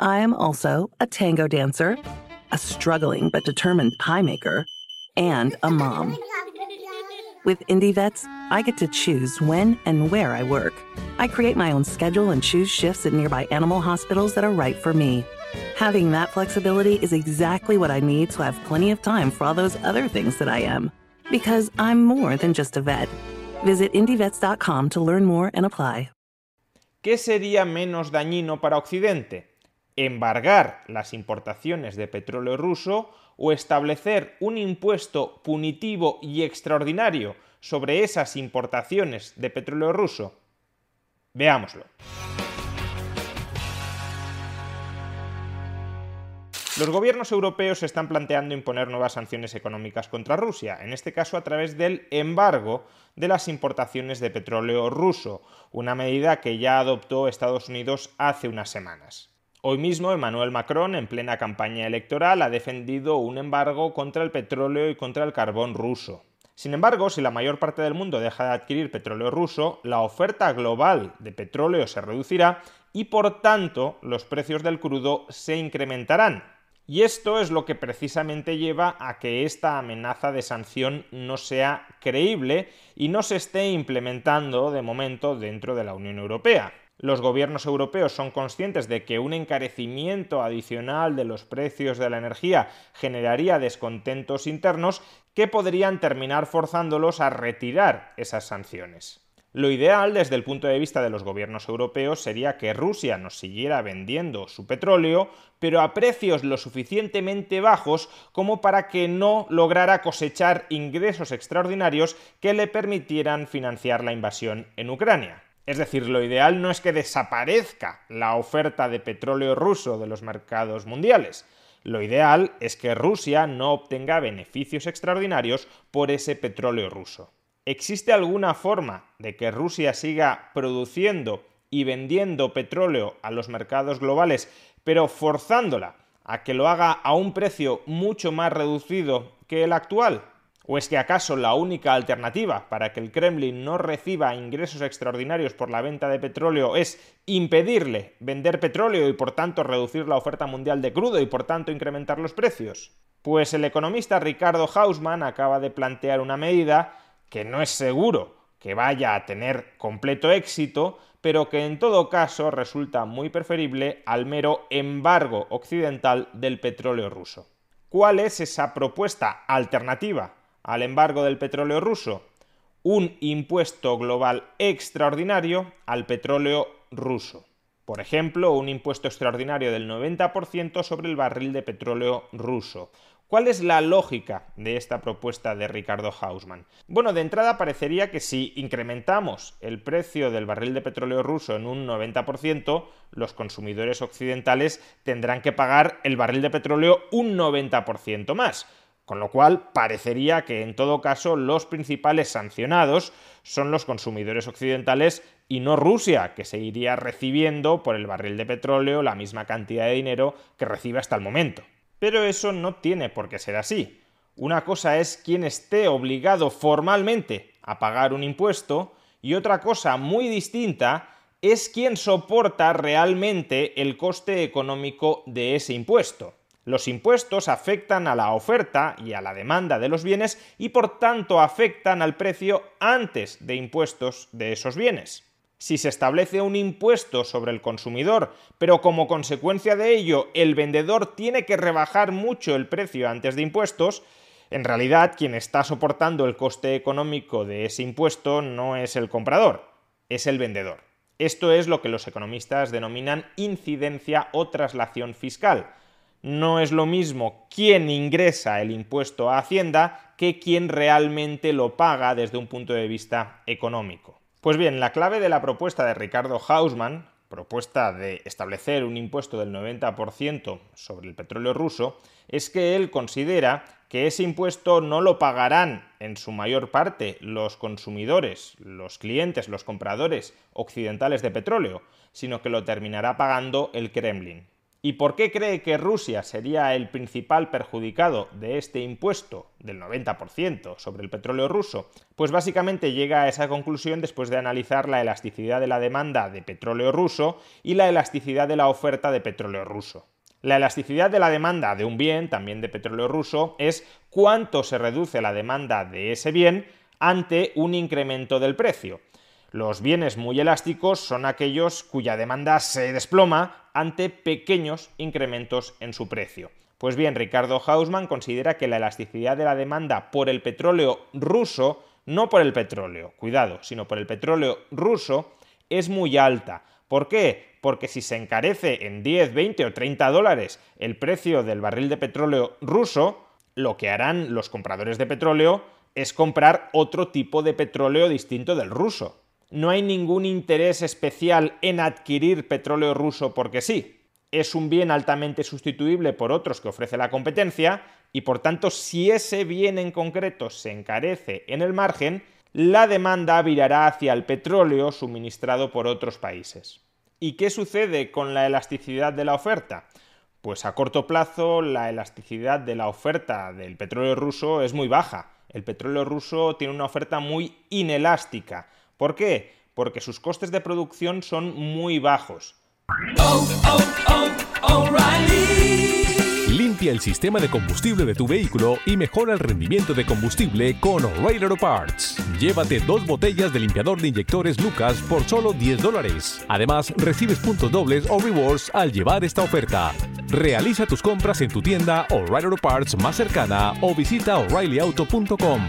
I am also a tango dancer, a struggling but determined pie maker, and a mom. With Indie Vets, I get to choose when and where I work. I create my own schedule and choose shifts at nearby animal hospitals that are right for me. Having that flexibility is exactly what I need to have plenty of time for all those other things that I am. Because I'm more than just a vet. Visit IndieVets.com to learn more and apply. ¿Qué sería menos dañino para Occidente? ¿Embargar las importaciones de petróleo ruso o establecer un impuesto punitivo y extraordinario sobre esas importaciones de petróleo ruso? Veámoslo. Los gobiernos europeos están planteando imponer nuevas sanciones económicas contra Rusia, en este caso a través del embargo de las importaciones de petróleo ruso, una medida que ya adoptó Estados Unidos hace unas semanas. Hoy mismo Emmanuel Macron, en plena campaña electoral, ha defendido un embargo contra el petróleo y contra el carbón ruso. Sin embargo, si la mayor parte del mundo deja de adquirir petróleo ruso, la oferta global de petróleo se reducirá y por tanto los precios del crudo se incrementarán. Y esto es lo que precisamente lleva a que esta amenaza de sanción no sea creíble y no se esté implementando de momento dentro de la Unión Europea. Los gobiernos europeos son conscientes de que un encarecimiento adicional de los precios de la energía generaría descontentos internos que podrían terminar forzándolos a retirar esas sanciones. Lo ideal desde el punto de vista de los gobiernos europeos sería que Rusia nos siguiera vendiendo su petróleo, pero a precios lo suficientemente bajos como para que no lograra cosechar ingresos extraordinarios que le permitieran financiar la invasión en Ucrania. Es decir, lo ideal no es que desaparezca la oferta de petróleo ruso de los mercados mundiales. Lo ideal es que Rusia no obtenga beneficios extraordinarios por ese petróleo ruso. ¿Existe alguna forma de que Rusia siga produciendo y vendiendo petróleo a los mercados globales, pero forzándola a que lo haga a un precio mucho más reducido que el actual? ¿O es que acaso la única alternativa para que el Kremlin no reciba ingresos extraordinarios por la venta de petróleo es impedirle vender petróleo y por tanto reducir la oferta mundial de crudo y por tanto incrementar los precios? Pues el economista Ricardo Hausmann acaba de plantear una medida que no es seguro que vaya a tener completo éxito, pero que en todo caso resulta muy preferible al mero embargo occidental del petróleo ruso. ¿Cuál es esa propuesta alternativa al embargo del petróleo ruso? Un impuesto global extraordinario al petróleo ruso. Por ejemplo, un impuesto extraordinario del 90% sobre el barril de petróleo ruso, ¿Cuál es la lógica de esta propuesta de Ricardo Hausmann? Bueno, de entrada parecería que si incrementamos el precio del barril de petróleo ruso en un 90%, los consumidores occidentales tendrán que pagar el barril de petróleo un 90% más. Con lo cual, parecería que en todo caso los principales sancionados son los consumidores occidentales y no Rusia, que seguiría recibiendo por el barril de petróleo la misma cantidad de dinero que recibe hasta el momento. Pero eso no tiene por qué ser así. Una cosa es quien esté obligado formalmente a pagar un impuesto y otra cosa muy distinta es quien soporta realmente el coste económico de ese impuesto. Los impuestos afectan a la oferta y a la demanda de los bienes y por tanto afectan al precio antes de impuestos de esos bienes. Si se establece un impuesto sobre el consumidor, pero como consecuencia de ello el vendedor tiene que rebajar mucho el precio antes de impuestos, en realidad quien está soportando el coste económico de ese impuesto no es el comprador, es el vendedor. Esto es lo que los economistas denominan incidencia o traslación fiscal no es lo mismo quién ingresa el impuesto a Hacienda que quien realmente lo paga desde un punto de vista económico. Pues bien, la clave de la propuesta de Ricardo Hausmann, propuesta de establecer un impuesto del 90% sobre el petróleo ruso, es que él considera que ese impuesto no lo pagarán en su mayor parte los consumidores, los clientes, los compradores occidentales de petróleo, sino que lo terminará pagando el Kremlin. ¿Y por qué cree que Rusia sería el principal perjudicado de este impuesto del 90% sobre el petróleo ruso? Pues básicamente llega a esa conclusión después de analizar la elasticidad de la demanda de petróleo ruso y la elasticidad de la oferta de petróleo ruso. La elasticidad de la demanda de un bien, también de petróleo ruso, es cuánto se reduce la demanda de ese bien ante un incremento del precio. Los bienes muy elásticos son aquellos cuya demanda se desploma ante pequeños incrementos en su precio. Pues bien, Ricardo Hausmann considera que la elasticidad de la demanda por el petróleo ruso, no por el petróleo, cuidado, sino por el petróleo ruso, es muy alta. ¿Por qué? Porque si se encarece en 10, 20 o 30 dólares el precio del barril de petróleo ruso, lo que harán los compradores de petróleo es comprar otro tipo de petróleo distinto del ruso no hay ningún interés especial en adquirir petróleo ruso porque sí. Es un bien altamente sustituible por otros que ofrece la competencia y por tanto si ese bien en concreto se encarece en el margen, la demanda virará hacia el petróleo suministrado por otros países. ¿Y qué sucede con la elasticidad de la oferta? Pues a corto plazo la elasticidad de la oferta del petróleo ruso es muy baja. El petróleo ruso tiene una oferta muy inelástica ¿Por qué? Porque sus costes de producción son muy bajos. Limpia el sistema de combustible de tu vehículo y mejora el rendimiento de combustible con O'Reilly Auto Parts. Llévate dos botellas de limpiador de inyectores Lucas por solo 10 dólares. Además, recibes puntos dobles o rewards al llevar esta oferta. Realiza tus compras en tu tienda O'Reilly Auto Parts más cercana o visita o'ReillyAuto.com.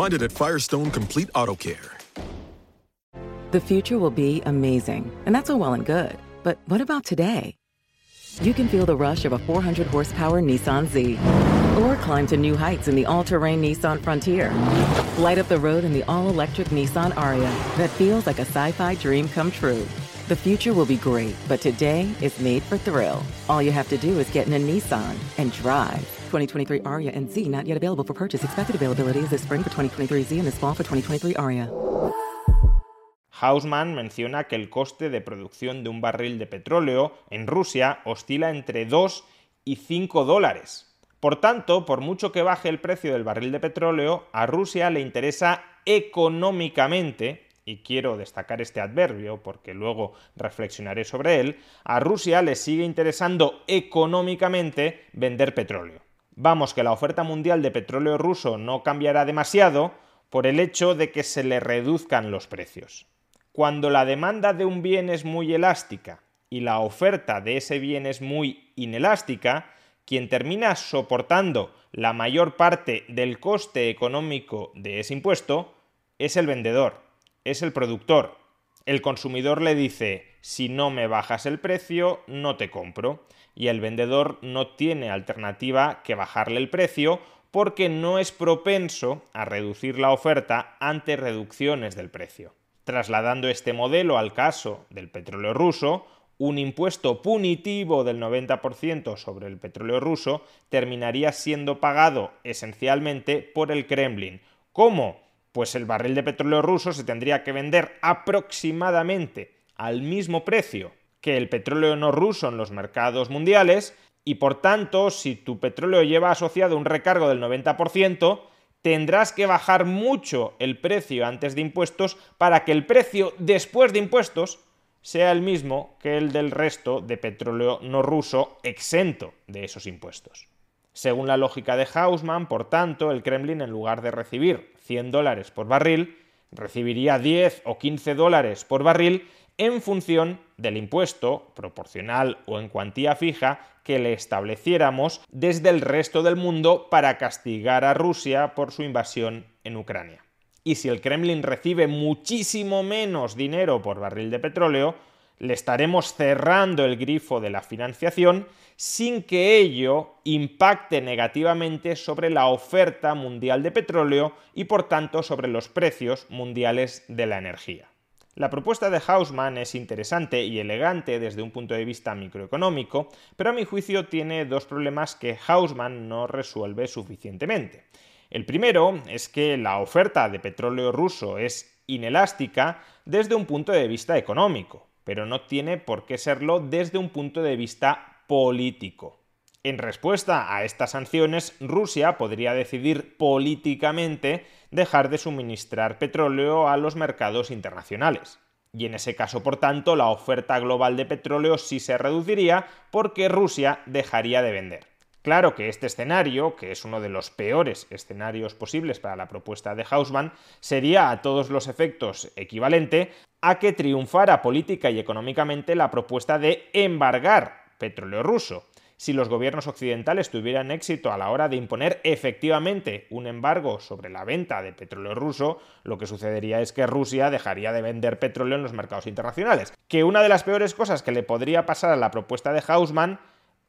Find it at Firestone Complete Auto Care. The future will be amazing, and that's all well and good. But what about today? You can feel the rush of a 400 horsepower Nissan Z, or climb to new heights in the all terrain Nissan Frontier. Light up the road in the all electric Nissan Aria that feels like a sci fi dream come true. The future will be great, but today is made for thrill. All you have to do is get in a Nissan and drive. 2023 Aria and Z available for purchase. Expected availability spring for 2023 Z and this fall for 2023 Aria. Menciona que el coste de producción de un barril de petróleo en Rusia oscila entre 2 y 5 dólares. Por tanto, por mucho que baje el precio del barril de petróleo, a Rusia le interesa económicamente, y quiero destacar este adverbio porque luego reflexionaré sobre él, a Rusia le sigue interesando económicamente vender petróleo. Vamos, que la oferta mundial de petróleo ruso no cambiará demasiado por el hecho de que se le reduzcan los precios. Cuando la demanda de un bien es muy elástica y la oferta de ese bien es muy inelástica, quien termina soportando la mayor parte del coste económico de ese impuesto es el vendedor, es el productor. El consumidor le dice, si no me bajas el precio, no te compro. Y el vendedor no tiene alternativa que bajarle el precio porque no es propenso a reducir la oferta ante reducciones del precio. Trasladando este modelo al caso del petróleo ruso, un impuesto punitivo del 90% sobre el petróleo ruso terminaría siendo pagado esencialmente por el Kremlin. ¿Cómo? Pues el barril de petróleo ruso se tendría que vender aproximadamente al mismo precio que el petróleo no ruso en los mercados mundiales y por tanto, si tu petróleo lleva asociado un recargo del 90%, tendrás que bajar mucho el precio antes de impuestos para que el precio después de impuestos sea el mismo que el del resto de petróleo no ruso exento de esos impuestos. Según la lógica de Hausmann, por tanto, el Kremlin en lugar de recibir 100 dólares por barril, recibiría 10 o 15 dólares por barril en función del impuesto, proporcional o en cuantía fija, que le estableciéramos desde el resto del mundo para castigar a Rusia por su invasión en Ucrania. Y si el Kremlin recibe muchísimo menos dinero por barril de petróleo, le estaremos cerrando el grifo de la financiación sin que ello impacte negativamente sobre la oferta mundial de petróleo y por tanto sobre los precios mundiales de la energía. La propuesta de Hausmann es interesante y elegante desde un punto de vista microeconómico, pero a mi juicio tiene dos problemas que Hausmann no resuelve suficientemente. El primero es que la oferta de petróleo ruso es inelástica desde un punto de vista económico, pero no tiene por qué serlo desde un punto de vista político. En respuesta a estas sanciones, Rusia podría decidir políticamente dejar de suministrar petróleo a los mercados internacionales. Y en ese caso, por tanto, la oferta global de petróleo sí se reduciría porque Rusia dejaría de vender. Claro que este escenario, que es uno de los peores escenarios posibles para la propuesta de Hausmann, sería a todos los efectos equivalente a que triunfara política y económicamente la propuesta de embargar petróleo ruso si los gobiernos occidentales tuvieran éxito a la hora de imponer efectivamente un embargo sobre la venta de petróleo ruso, lo que sucedería es que Rusia dejaría de vender petróleo en los mercados internacionales. Que una de las peores cosas que le podría pasar a la propuesta de Hausmann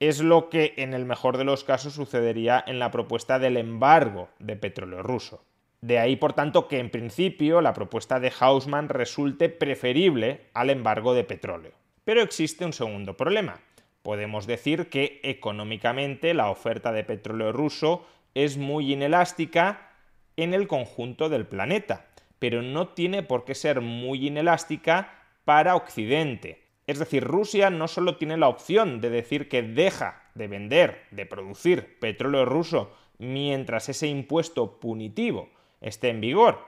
es lo que en el mejor de los casos sucedería en la propuesta del embargo de petróleo ruso. De ahí, por tanto, que en principio la propuesta de Hausmann resulte preferible al embargo de petróleo. Pero existe un segundo problema. Podemos decir que económicamente la oferta de petróleo ruso es muy inelástica en el conjunto del planeta, pero no tiene por qué ser muy inelástica para Occidente. Es decir, Rusia no solo tiene la opción de decir que deja de vender, de producir petróleo ruso mientras ese impuesto punitivo esté en vigor,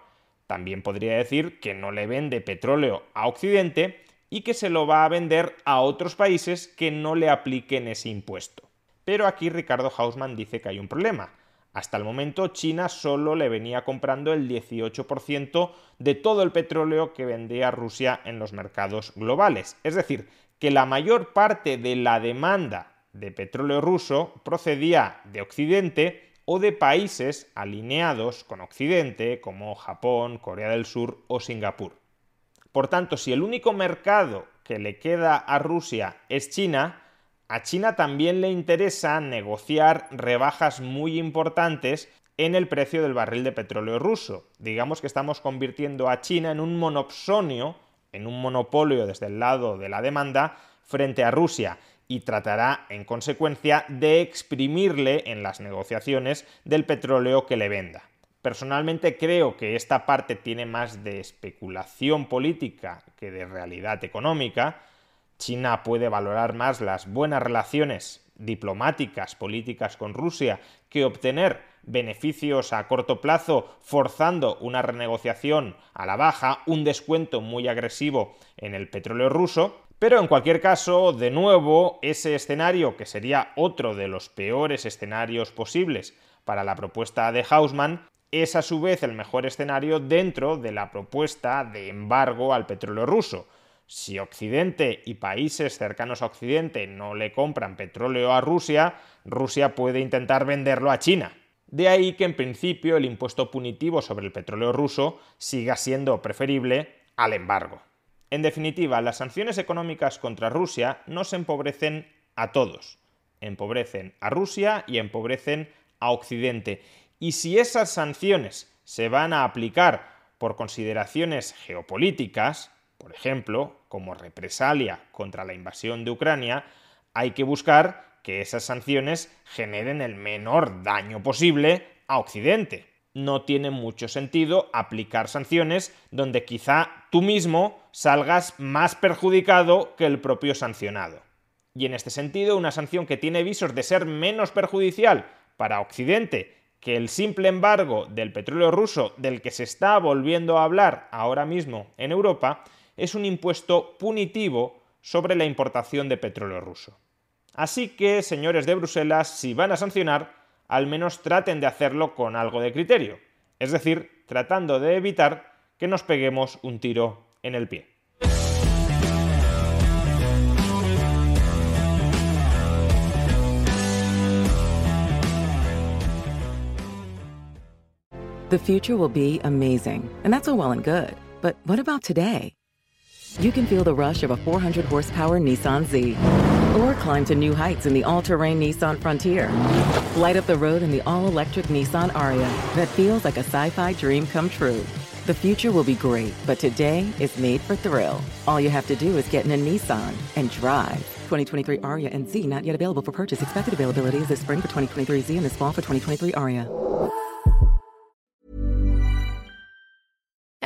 también podría decir que no le vende petróleo a Occidente y que se lo va a vender a otros países que no le apliquen ese impuesto. Pero aquí Ricardo Hausmann dice que hay un problema. Hasta el momento China solo le venía comprando el 18% de todo el petróleo que vendía Rusia en los mercados globales. Es decir, que la mayor parte de la demanda de petróleo ruso procedía de Occidente o de países alineados con Occidente como Japón, Corea del Sur o Singapur. Por tanto, si el único mercado que le queda a Rusia es China, a China también le interesa negociar rebajas muy importantes en el precio del barril de petróleo ruso. Digamos que estamos convirtiendo a China en un monopsonio, en un monopolio desde el lado de la demanda frente a Rusia y tratará en consecuencia de exprimirle en las negociaciones del petróleo que le venda. Personalmente creo que esta parte tiene más de especulación política que de realidad económica. China puede valorar más las buenas relaciones diplomáticas, políticas con Rusia, que obtener beneficios a corto plazo forzando una renegociación a la baja, un descuento muy agresivo en el petróleo ruso. Pero en cualquier caso, de nuevo, ese escenario, que sería otro de los peores escenarios posibles para la propuesta de Hausmann, es a su vez el mejor escenario dentro de la propuesta de embargo al petróleo ruso. Si Occidente y países cercanos a Occidente no le compran petróleo a Rusia, Rusia puede intentar venderlo a China. De ahí que en principio el impuesto punitivo sobre el petróleo ruso siga siendo preferible al embargo. En definitiva, las sanciones económicas contra Rusia no se empobrecen a todos. Empobrecen a Rusia y empobrecen a Occidente. Y si esas sanciones se van a aplicar por consideraciones geopolíticas, por ejemplo, como represalia contra la invasión de Ucrania, hay que buscar que esas sanciones generen el menor daño posible a Occidente. No tiene mucho sentido aplicar sanciones donde quizá tú mismo salgas más perjudicado que el propio sancionado. Y en este sentido, una sanción que tiene visos de ser menos perjudicial para Occidente que el simple embargo del petróleo ruso del que se está volviendo a hablar ahora mismo en Europa es un impuesto punitivo sobre la importación de petróleo ruso. Así que, señores de Bruselas, si van a sancionar, al menos traten de hacerlo con algo de criterio, es decir, tratando de evitar que nos peguemos un tiro en el pie. The future will be amazing, and that's all well and good. But what about today? You can feel the rush of a 400 horsepower Nissan Z. Or climb to new heights in the all terrain Nissan Frontier. Light up the road in the all electric Nissan Aria that feels like a sci fi dream come true. The future will be great, but today is made for thrill. All you have to do is get in a Nissan and drive. 2023 Aria and Z not yet available for purchase. Expected availability is this spring for 2023 Z and this fall for 2023 Aria.